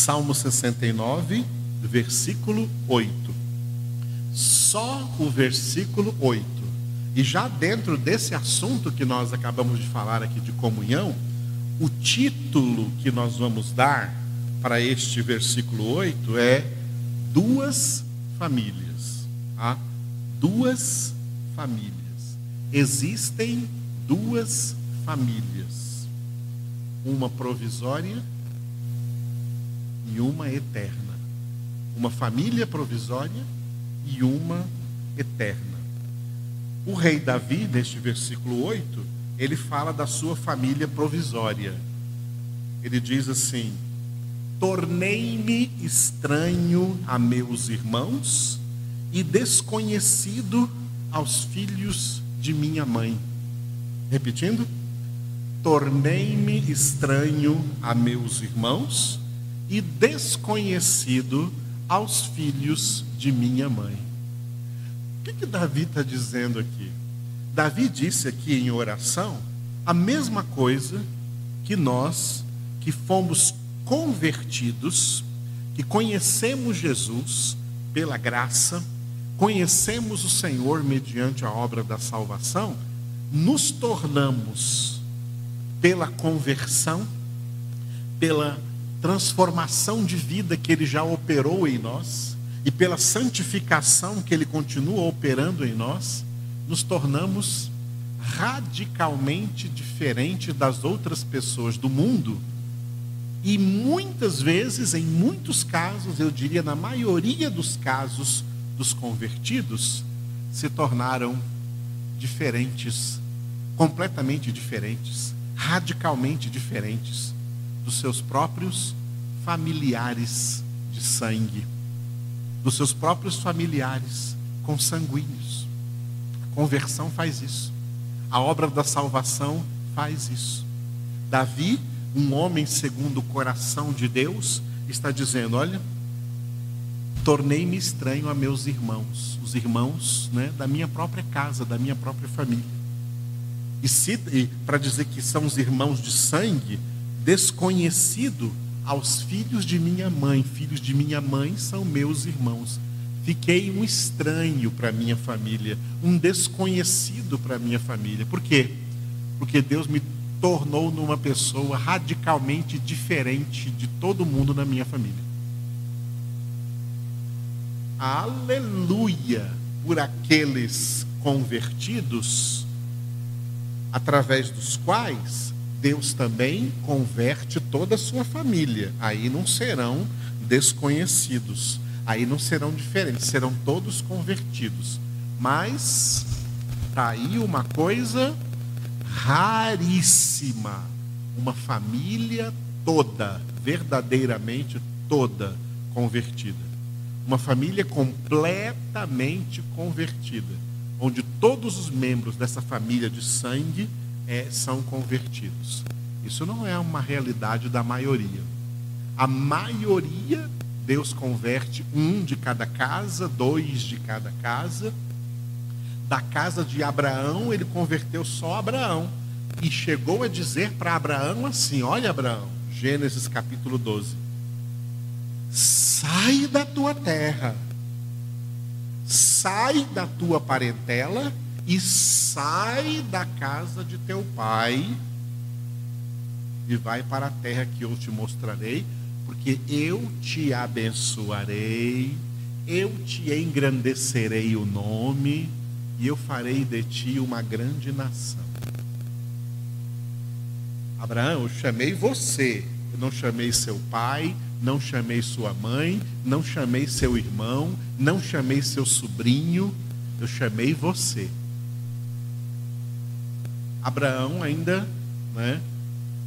Salmo 69, versículo 8. Só o versículo 8. E já dentro desse assunto que nós acabamos de falar aqui de comunhão, o título que nós vamos dar para este versículo 8 é Duas Famílias. Tá? Duas famílias. Existem duas famílias, uma provisória e uma eterna. Uma família provisória e uma eterna. O rei Davi, neste versículo 8, ele fala da sua família provisória. Ele diz assim: Tornei-me estranho a meus irmãos e desconhecido aos filhos de minha mãe. Repetindo, tornei-me estranho a meus irmãos e desconhecido aos filhos de minha mãe. O que, que Davi está dizendo aqui? Davi disse aqui em oração a mesma coisa que nós que fomos convertidos, que conhecemos Jesus pela graça, conhecemos o Senhor mediante a obra da salvação, nos tornamos, pela conversão, pela transformação de vida que Ele já operou em nós, e pela santificação que Ele continua operando em nós, nos tornamos radicalmente diferente das outras pessoas do mundo. E muitas vezes, em muitos casos, eu diria na maioria dos casos dos convertidos, se tornaram diferentes, completamente diferentes, radicalmente diferentes dos seus próprios familiares de sangue, dos seus próprios familiares consanguíneos. A conversão faz isso. A obra da salvação faz isso. Davi, um homem segundo o coração de Deus, está dizendo: Olha, tornei-me estranho a meus irmãos, os irmãos né, da minha própria casa, da minha própria família. E, e para dizer que são os irmãos de sangue, desconhecido aos filhos de minha mãe, filhos de minha mãe são meus irmãos. Fiquei um estranho para minha família, um desconhecido para minha família. Por quê? Porque Deus me tornou numa pessoa radicalmente diferente de todo mundo na minha família aleluia por aqueles convertidos, através dos quais Deus também converte toda a sua família. Aí não serão desconhecidos, aí não serão diferentes, serão todos convertidos. Mas está aí uma coisa raríssima: uma família toda, verdadeiramente toda convertida. Uma família completamente convertida, onde todos os membros dessa família de sangue é, são convertidos. Isso não é uma realidade da maioria. A maioria, Deus converte um de cada casa, dois de cada casa. Da casa de Abraão, ele converteu só Abraão. E chegou a dizer para Abraão assim: Olha, Abraão, Gênesis capítulo 12 sai da tua terra, sai da tua parentela e sai da casa de teu pai e vai para a terra que eu te mostrarei, porque eu te abençoarei, eu te engrandecerei o nome e eu farei de ti uma grande nação. Abraão, eu chamei você, eu não chamei seu pai, não chamei sua mãe, não chamei seu irmão, não chamei seu sobrinho, eu chamei você. Abraão ainda, né,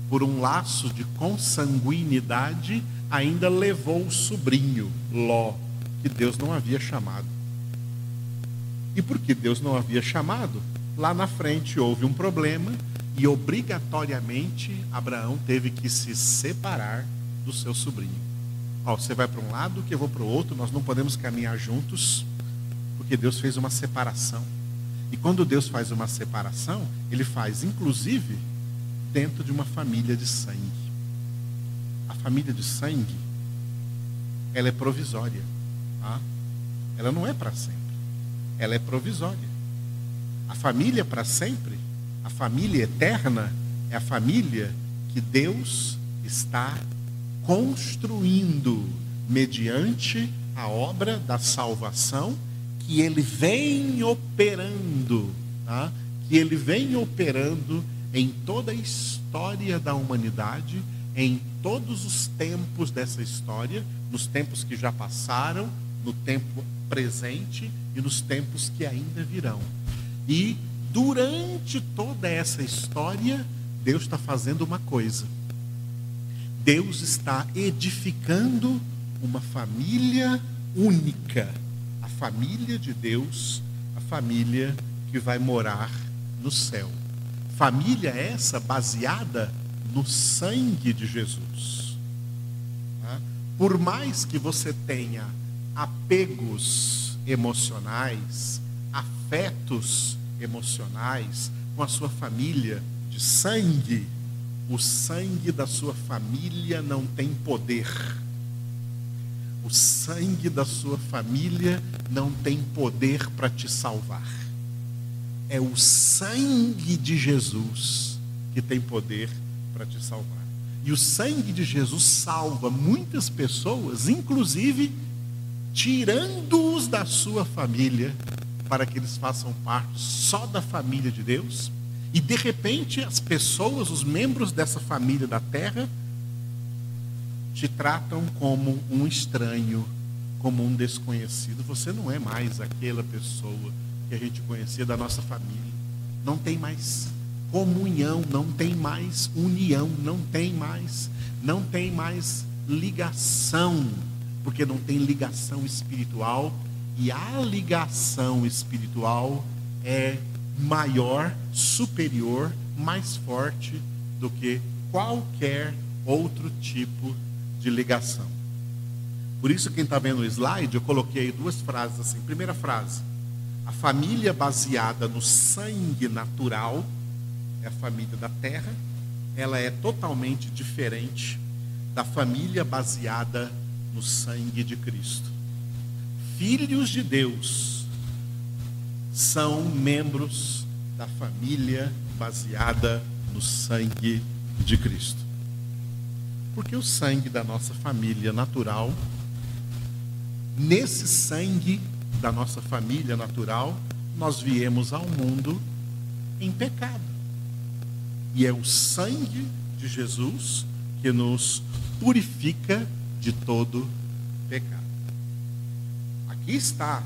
por um laço de consanguinidade, ainda levou o sobrinho, Ló, que Deus não havia chamado. E porque Deus não havia chamado, lá na frente houve um problema e obrigatoriamente Abraão teve que se separar do seu sobrinho. Ó, você vai para um lado, que eu vou para o outro, nós não podemos caminhar juntos, porque Deus fez uma separação. E quando Deus faz uma separação, Ele faz, inclusive, dentro de uma família de sangue. A família de sangue ela é provisória. Tá? Ela não é para sempre. Ela é provisória. A família para sempre, a família eterna, é a família que Deus está construindo mediante a obra da salvação que ele vem operando, tá? que ele vem operando em toda a história da humanidade, em todos os tempos dessa história, nos tempos que já passaram, no tempo presente e nos tempos que ainda virão. E durante toda essa história, Deus está fazendo uma coisa. Deus está edificando uma família única, a família de Deus, a família que vai morar no céu. Família essa baseada no sangue de Jesus. Tá? Por mais que você tenha apegos emocionais, afetos emocionais com a sua família de sangue, o sangue da sua família não tem poder. O sangue da sua família não tem poder para te salvar. É o sangue de Jesus que tem poder para te salvar. E o sangue de Jesus salva muitas pessoas, inclusive tirando-os da sua família, para que eles façam parte só da família de Deus. E de repente as pessoas, os membros dessa família da terra, te tratam como um estranho, como um desconhecido. Você não é mais aquela pessoa que a gente conhecia da nossa família. Não tem mais comunhão, não tem mais união, não tem mais, não tem mais ligação, porque não tem ligação espiritual e a ligação espiritual é maior, superior, mais forte do que qualquer outro tipo de ligação. Por isso, quem está vendo o slide, eu coloquei duas frases assim. Primeira frase: a família baseada no sangue natural é a família da terra, ela é totalmente diferente da família baseada no sangue de Cristo. Filhos de Deus são membros da família baseada no sangue de Cristo. Porque o sangue da nossa família natural, nesse sangue da nossa família natural, nós viemos ao mundo em pecado. E é o sangue de Jesus que nos purifica de todo pecado. Aqui está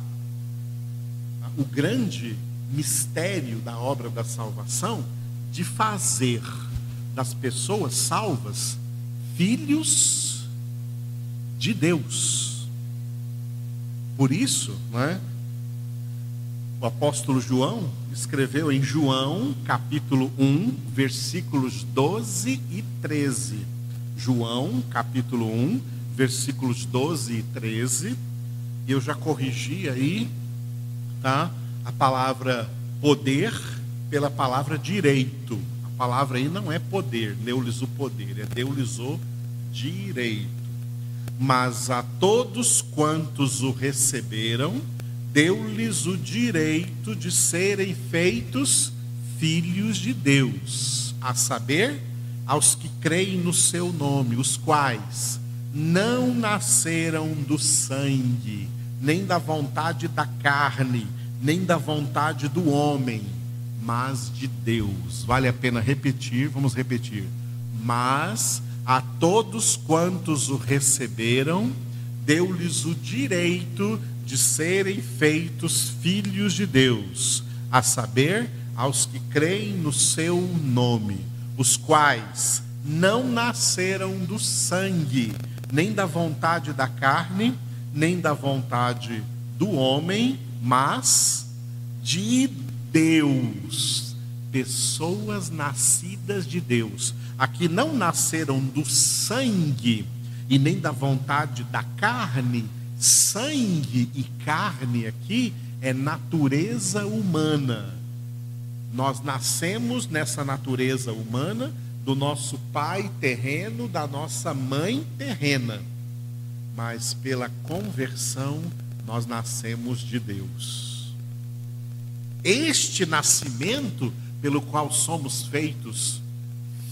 o grande mistério da obra da salvação de fazer das pessoas salvas filhos de Deus. Por isso, não é? o apóstolo João escreveu em João, capítulo 1, versículos 12 e 13. João, capítulo 1, versículos 12 e 13. E eu já corrigi aí, tá? A palavra poder pela palavra direito. Palavra aí não é poder, neulizou poder, é deulizou direito. Mas a todos quantos o receberam, deu-lhes o direito de serem feitos filhos de Deus, a saber, aos que creem no seu nome, os quais não nasceram do sangue, nem da vontade da carne, nem da vontade do homem, mas de Deus. Vale a pena repetir, vamos repetir. Mas a todos quantos o receberam, deu-lhes o direito de serem feitos filhos de Deus, a saber, aos que creem no seu nome, os quais não nasceram do sangue, nem da vontade da carne, nem da vontade do homem, mas de Deus. Pessoas nascidas de Deus. Aqui não nasceram do sangue e nem da vontade da carne, Sangue e carne aqui é natureza humana. Nós nascemos nessa natureza humana do nosso pai terreno, da nossa mãe terrena. mas pela conversão nós nascemos de Deus. Este nascimento pelo qual somos feitos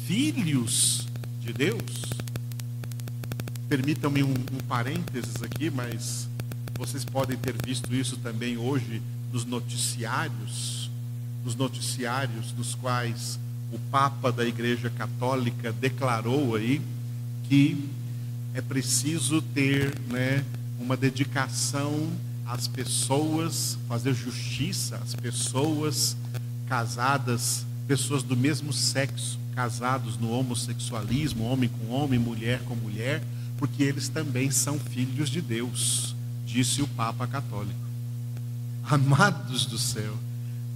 filhos de Deus. Permitam-me um, um parênteses aqui, mas vocês podem ter visto isso também hoje nos noticiários, nos noticiários dos quais o Papa da Igreja Católica declarou aí que é preciso ter né, uma dedicação às pessoas, fazer justiça às pessoas casadas, pessoas do mesmo sexo, casados no homossexualismo, homem com homem, mulher com mulher, porque eles também são filhos de Deus, disse o Papa Católico. Amados do céu,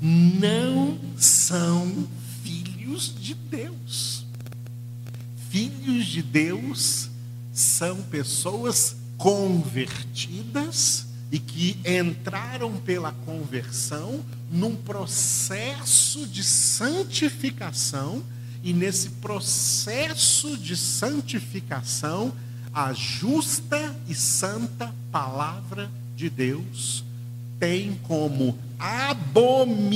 não são filhos de Deus. Filhos de Deus são pessoas convertidas e que entraram pela conversão num processo de santificação, e nesse processo de santificação, a justa e santa palavra de Deus tem como abominação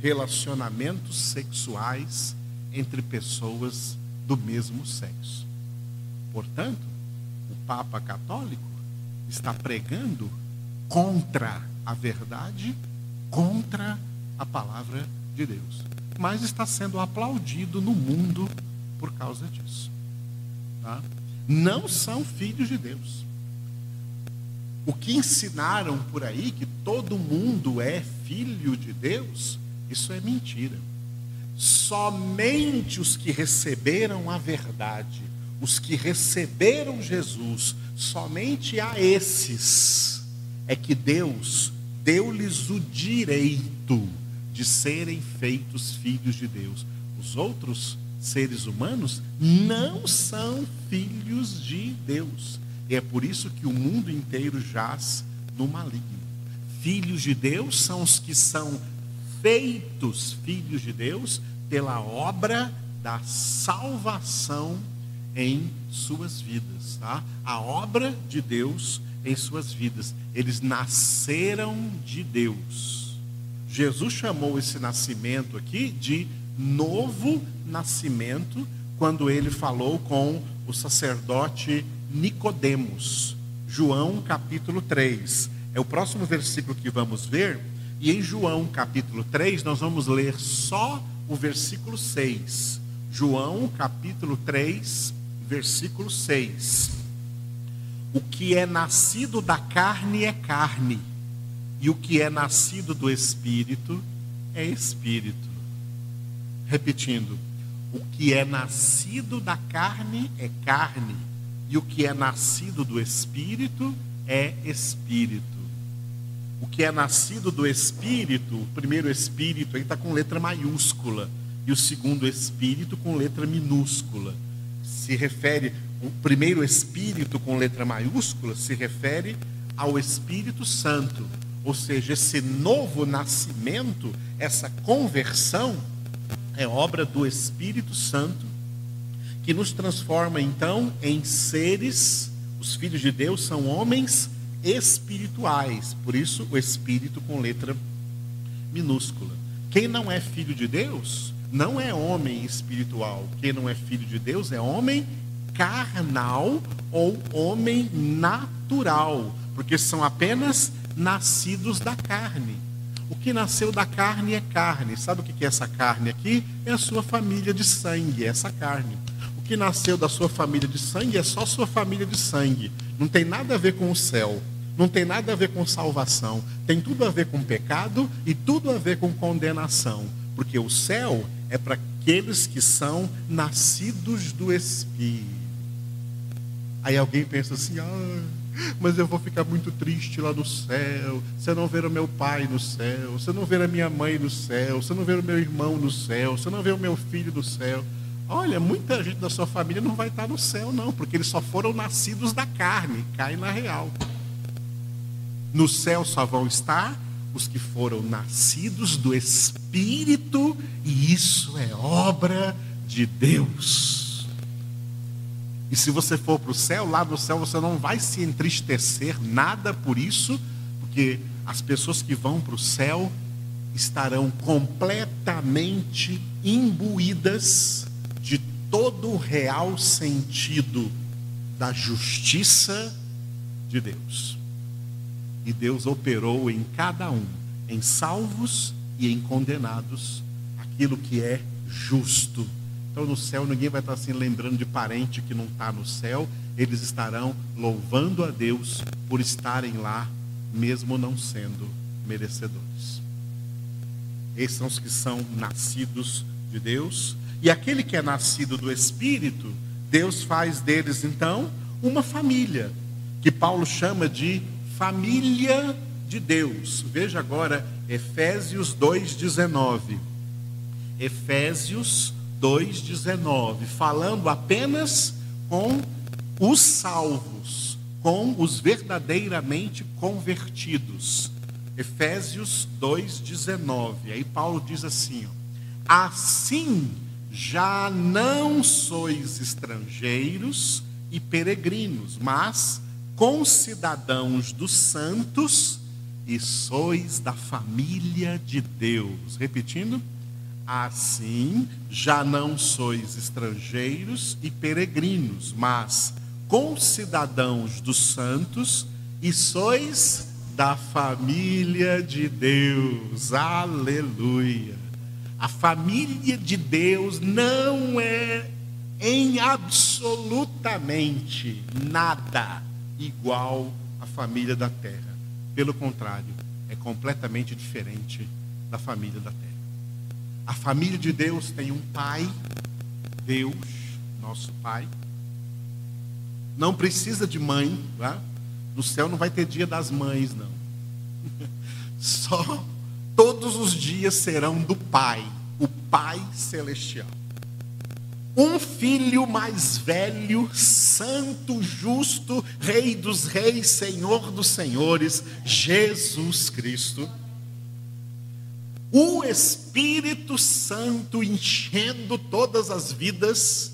relacionamentos sexuais entre pessoas do mesmo sexo. Portanto, o Papa Católico está pregando contra a verdade, contra a palavra de Deus. Mas está sendo aplaudido no mundo por causa disso. Tá? Não são filhos de Deus. O que ensinaram por aí, que todo mundo é filho de Deus, isso é mentira. Somente os que receberam a verdade, os que receberam Jesus, somente a esses é que Deus deu-lhes o direito de serem feitos filhos de Deus. Os outros seres humanos não são filhos de Deus. E é por isso que o mundo inteiro jaz no maligno. Filhos de Deus são os que são feitos filhos de Deus pela obra da salvação em suas vidas, tá? A obra de Deus em suas vidas. Eles nasceram de Deus. Jesus chamou esse nascimento aqui de novo nascimento quando ele falou com o sacerdote Nicodemos. João capítulo 3. É o próximo versículo que vamos ver, e em João capítulo 3 nós vamos ler só o versículo 6. João capítulo 3, versículo 6. O que é nascido da carne é carne, e o que é nascido do espírito é espírito. Repetindo, o que é nascido da carne é carne, e o que é nascido do espírito é espírito. O que é nascido do espírito, o primeiro espírito aí está com letra maiúscula, e o segundo espírito com letra minúscula se refere, o primeiro Espírito com letra maiúscula se refere ao Espírito Santo. Ou seja, esse novo nascimento, essa conversão, é obra do Espírito Santo, que nos transforma então em seres, os filhos de Deus são homens espirituais, por isso o Espírito com letra minúscula. Quem não é filho de Deus não é homem espiritual. Quem não é filho de Deus é homem carnal ou homem natural, porque são apenas nascidos da carne. O que nasceu da carne é carne. Sabe o que é essa carne aqui? É a sua família de sangue, é essa carne. O que nasceu da sua família de sangue é só sua família de sangue. Não tem nada a ver com o céu. Não tem nada a ver com salvação. Tem tudo a ver com pecado e tudo a ver com condenação. Porque o céu é para aqueles que são nascidos do Espírito. Aí alguém pensa assim: ah, mas eu vou ficar muito triste lá no céu. Você não ver o meu pai no céu, você não ver a minha mãe no céu, você não ver o meu irmão no céu, você não ver o meu filho no céu. Olha, muita gente da sua família não vai estar no céu, não, porque eles só foram nascidos da carne, cai na real. No céu só vão estar os que foram nascidos do Espírito, e isso é obra de Deus. E se você for para o céu, lá no céu você não vai se entristecer nada por isso, porque as pessoas que vão para o céu estarão completamente imbuídas de todo o real sentido da justiça de Deus. E Deus operou em cada um, em salvos e em condenados, aquilo que é justo. Então no céu ninguém vai estar assim lembrando de parente que não está no céu, eles estarão louvando a Deus por estarem lá, mesmo não sendo merecedores. Esses são os que são nascidos de Deus. E aquele que é nascido do Espírito, Deus faz deles então uma família, que Paulo chama de família de Deus. Veja agora Efésios 2:19. Efésios 2:19, falando apenas com os salvos, com os verdadeiramente convertidos. Efésios 2:19. Aí Paulo diz assim: ó, Assim já não sois estrangeiros e peregrinos, mas concidadãos dos santos e sois da família de Deus. Repetindo, assim já não sois estrangeiros e peregrinos, mas concidadãos dos santos e sois da família de Deus. Aleluia. A família de Deus não é em absolutamente nada igual à família da terra. Pelo contrário, é completamente diferente da família da terra. A família de Deus tem um pai, Deus, nosso pai. Não precisa de mãe, tá? No céu não vai ter dia das mães, não. Só todos os dias serão do Pai, o Pai celestial. Um filho mais velho, santo, justo, Rei dos Reis, Senhor dos Senhores, Jesus Cristo. O Espírito Santo enchendo todas as vidas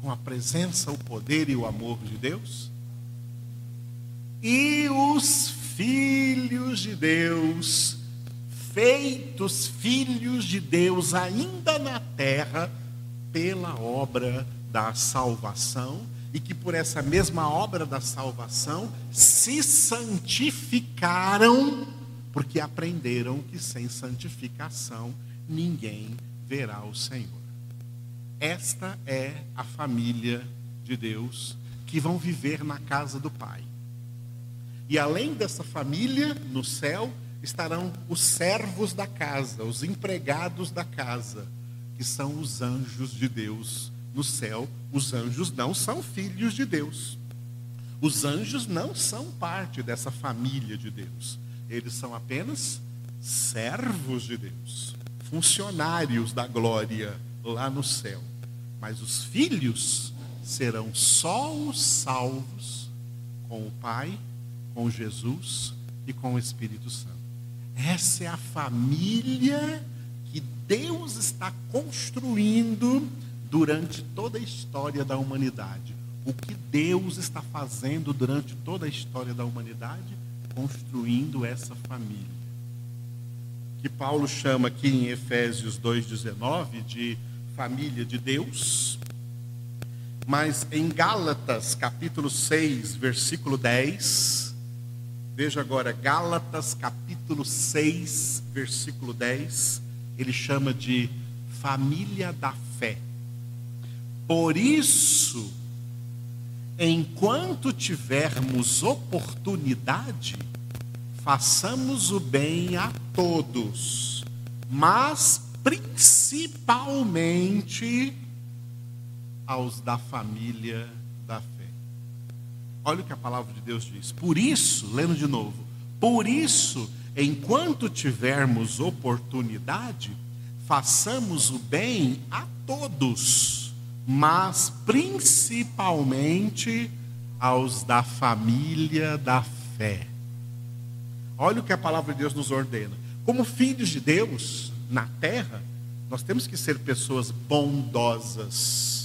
com a presença, o poder e o amor de Deus e os filhos de Deus, feitos filhos de Deus ainda na terra, pela obra da salvação, e que por essa mesma obra da salvação se santificaram, porque aprenderam que sem santificação ninguém verá o Senhor. Esta é a família de Deus que vão viver na casa do Pai. E além dessa família, no céu, estarão os servos da casa, os empregados da casa, que são os anjos de Deus. No céu, os anjos não são filhos de Deus. Os anjos não são parte dessa família de Deus. Eles são apenas servos de Deus, funcionários da glória lá no céu. Mas os filhos serão só os salvos com o Pai com Jesus e com o Espírito Santo. Essa é a família Deus está construindo durante toda a história da humanidade. O que Deus está fazendo durante toda a história da humanidade? Construindo essa família. Que Paulo chama aqui em Efésios 2,19 de família de Deus. Mas em Gálatas, capítulo 6, versículo 10, Veja agora, Gálatas capítulo 6, versículo 10, ele chama de família da fé. Por isso, enquanto tivermos oportunidade, façamos o bem a todos, mas principalmente aos da família da fé. Olha o que a palavra de Deus diz. Por isso, lendo de novo, por isso, enquanto tivermos oportunidade, façamos o bem a todos, mas principalmente aos da família da fé. Olha o que a palavra de Deus nos ordena. Como filhos de Deus na terra, nós temos que ser pessoas bondosas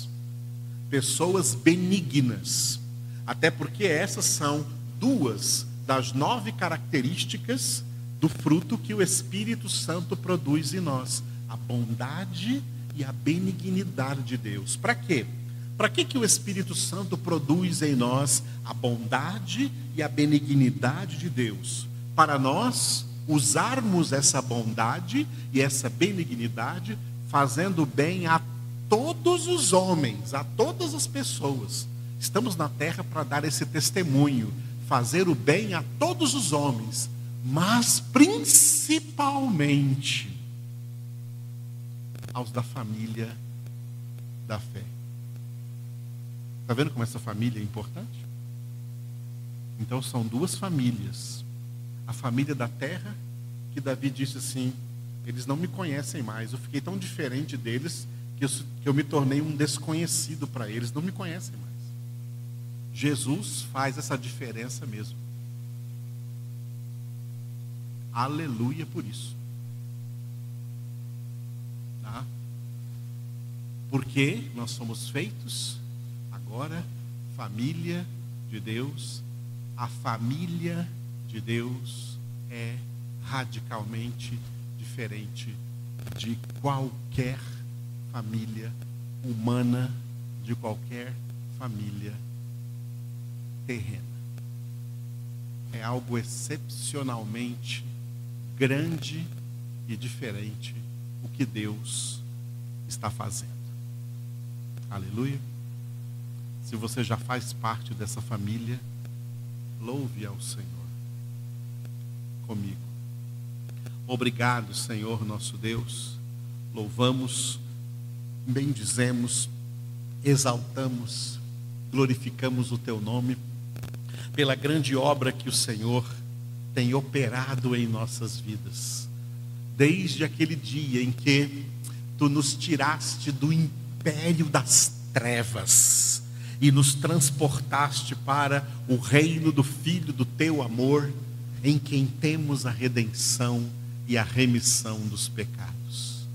pessoas benignas. Até porque essas são duas das nove características do fruto que o Espírito Santo produz em nós: a bondade e a benignidade de Deus. Para quê? Para que, que o Espírito Santo produz em nós a bondade e a benignidade de Deus? Para nós usarmos essa bondade e essa benignidade fazendo bem a todos os homens, a todas as pessoas. Estamos na terra para dar esse testemunho, fazer o bem a todos os homens, mas principalmente aos da família da fé. Está vendo como essa família é importante? Então são duas famílias. A família da terra, que Davi disse assim: eles não me conhecem mais, eu fiquei tão diferente deles que eu, que eu me tornei um desconhecido para eles, não me conhecem mais. Jesus faz essa diferença mesmo. Aleluia por isso. Tá? Porque nós somos feitos agora família de Deus. A família de Deus é radicalmente diferente de qualquer família humana, de qualquer família terrena. É algo excepcionalmente grande e diferente o que Deus está fazendo. Aleluia. Se você já faz parte dessa família, louve ao Senhor comigo. Obrigado, Senhor nosso Deus. Louvamos, bendizemos, exaltamos, glorificamos o teu nome pela grande obra que o Senhor tem operado em nossas vidas. Desde aquele dia em que tu nos tiraste do império das trevas e nos transportaste para o reino do Filho do teu amor, em quem temos a redenção e a remissão dos pecados.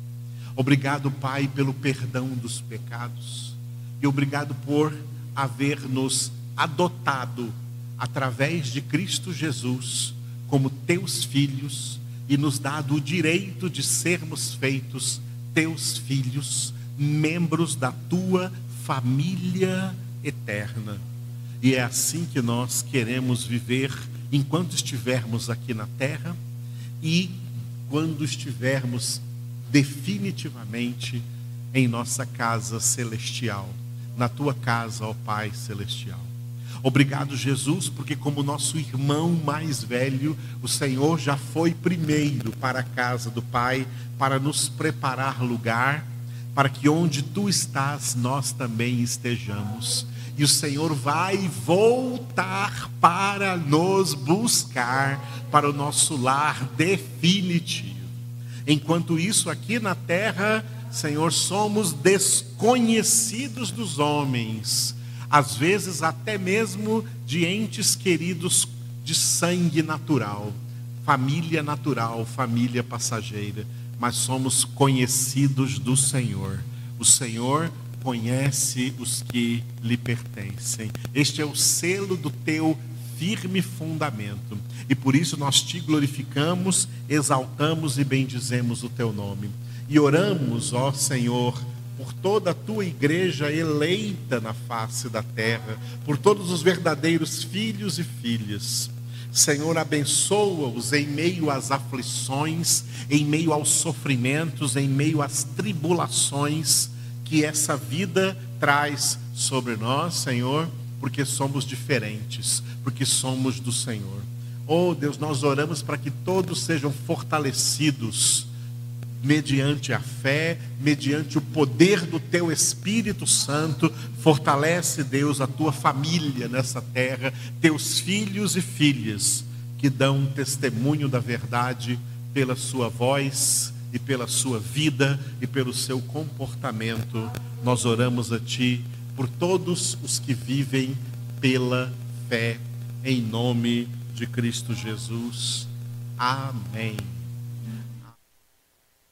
Obrigado, Pai, pelo perdão dos pecados e obrigado por haver nos adotado através de Cristo Jesus como teus filhos e nos dado o direito de sermos feitos teus filhos, membros da tua família eterna. E é assim que nós queremos viver enquanto estivermos aqui na terra e quando estivermos definitivamente em nossa casa celestial, na tua casa, ó Pai celestial. Obrigado, Jesus, porque, como nosso irmão mais velho, o Senhor já foi primeiro para a casa do Pai para nos preparar lugar, para que onde tu estás, nós também estejamos. E o Senhor vai voltar para nos buscar para o nosso lar definitivo. Enquanto isso, aqui na terra, Senhor, somos desconhecidos dos homens às vezes até mesmo de entes queridos de sangue natural, família natural, família passageira, mas somos conhecidos do Senhor. O Senhor conhece os que lhe pertencem. Este é o selo do teu firme fundamento. E por isso nós te glorificamos, exaltamos e bendizemos o teu nome. E oramos, ó Senhor, por toda a tua igreja eleita na face da terra, por todos os verdadeiros filhos e filhas. Senhor, abençoa-os em meio às aflições, em meio aos sofrimentos, em meio às tribulações que essa vida traz sobre nós, Senhor, porque somos diferentes, porque somos do Senhor. Oh Deus, nós oramos para que todos sejam fortalecidos mediante a fé, mediante o poder do teu Espírito Santo, fortalece, Deus, a tua família nessa terra, teus filhos e filhas que dão testemunho da verdade pela sua voz e pela sua vida e pelo seu comportamento. Nós oramos a ti por todos os que vivem pela fé, em nome de Cristo Jesus. Amém.